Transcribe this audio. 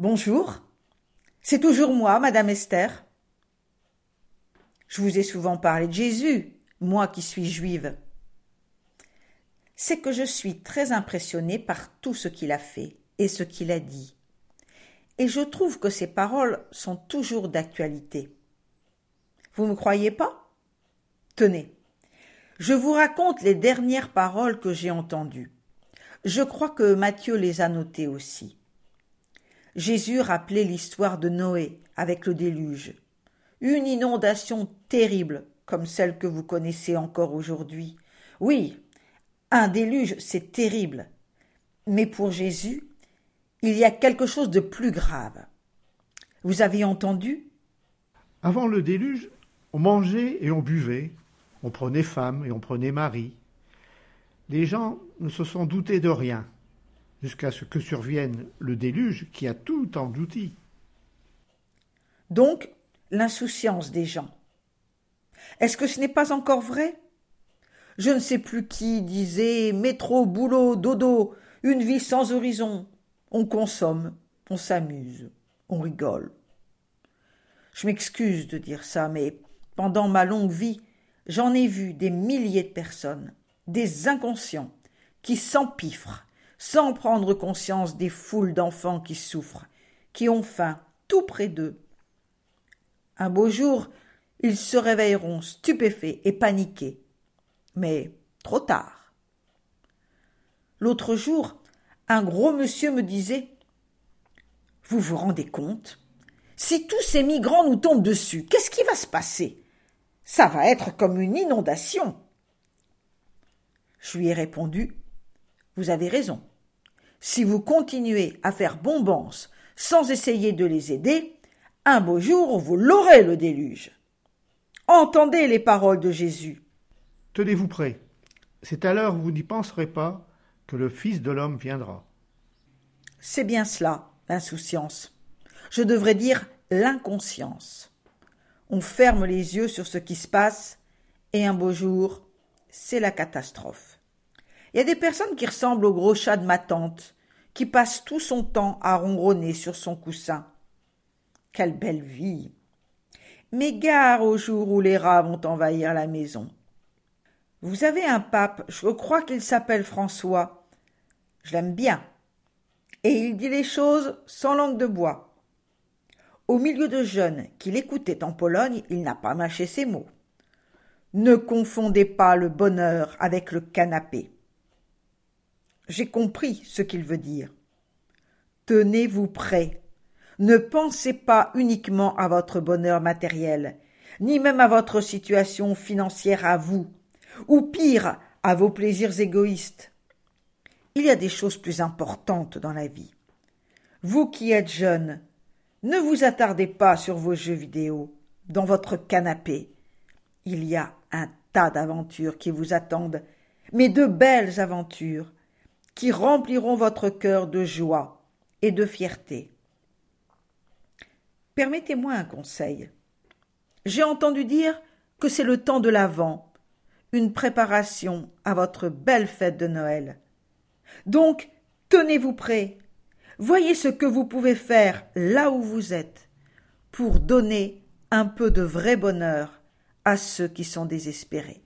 Bonjour. C'est toujours moi, Madame Esther. Je vous ai souvent parlé de Jésus, moi qui suis juive. C'est que je suis très impressionnée par tout ce qu'il a fait et ce qu'il a dit. Et je trouve que ses paroles sont toujours d'actualité. Vous ne me croyez pas? Tenez, je vous raconte les dernières paroles que j'ai entendues. Je crois que Matthieu les a notées aussi. Jésus rappelait l'histoire de Noé avec le déluge une inondation terrible comme celle que vous connaissez encore aujourd'hui. Oui, un déluge, c'est terrible. Mais pour Jésus, il y a quelque chose de plus grave. Vous avez entendu? Avant le déluge, on mangeait et on buvait, on prenait femme et on prenait mari. Les gens ne se sont doutés de rien, jusqu'à ce que survienne le déluge qui a tout englouti. Donc, l'insouciance des gens. Est-ce que ce n'est pas encore vrai? Je ne sais plus qui disait métro, boulot, dodo, une vie sans horizon. On consomme, on s'amuse, on rigole. Je m'excuse de dire ça, mais pendant ma longue vie, j'en ai vu des milliers de personnes, des inconscients, qui s'empiffrent, sans prendre conscience des foules d'enfants qui souffrent, qui ont faim tout près d'eux, un beau jour, ils se réveilleront stupéfaits et paniqués. Mais trop tard. L'autre jour, un gros monsieur me disait Vous vous rendez compte? Si tous ces migrants nous tombent dessus, qu'est-ce qui va se passer? Ça va être comme une inondation. Je lui ai répondu Vous avez raison. Si vous continuez à faire bombance sans essayer de les aider, un beau jour, vous l'aurez, le déluge. Entendez les paroles de Jésus. Tenez-vous prêts. C'est à l'heure où vous n'y penserez pas que le Fils de l'homme viendra. C'est bien cela, l'insouciance. Je devrais dire l'inconscience. On ferme les yeux sur ce qui se passe, et un beau jour, c'est la catastrophe. Il y a des personnes qui ressemblent au gros chat de ma tante, qui passe tout son temps à ronronner sur son coussin. Quelle belle vie. Mais gare au jour où les rats vont envahir la maison. Vous avez un pape, je crois qu'il s'appelle François. Je l'aime bien. Et il dit les choses sans langue de bois. Au milieu de jeunes qui l'écoutaient en Pologne, il n'a pas mâché ses mots. Ne confondez pas le bonheur avec le canapé. J'ai compris ce qu'il veut dire. Tenez-vous prêt ne pensez pas uniquement à votre bonheur matériel, ni même à votre situation financière à vous, ou pire, à vos plaisirs égoïstes. Il y a des choses plus importantes dans la vie. Vous qui êtes jeune, ne vous attardez pas sur vos jeux vidéo, dans votre canapé. Il y a un tas d'aventures qui vous attendent, mais de belles aventures, qui rempliront votre cœur de joie et de fierté. Permettez-moi un conseil. J'ai entendu dire que c'est le temps de l'Avent, une préparation à votre belle fête de Noël. Donc, tenez-vous prêt. Voyez ce que vous pouvez faire là où vous êtes pour donner un peu de vrai bonheur à ceux qui sont désespérés.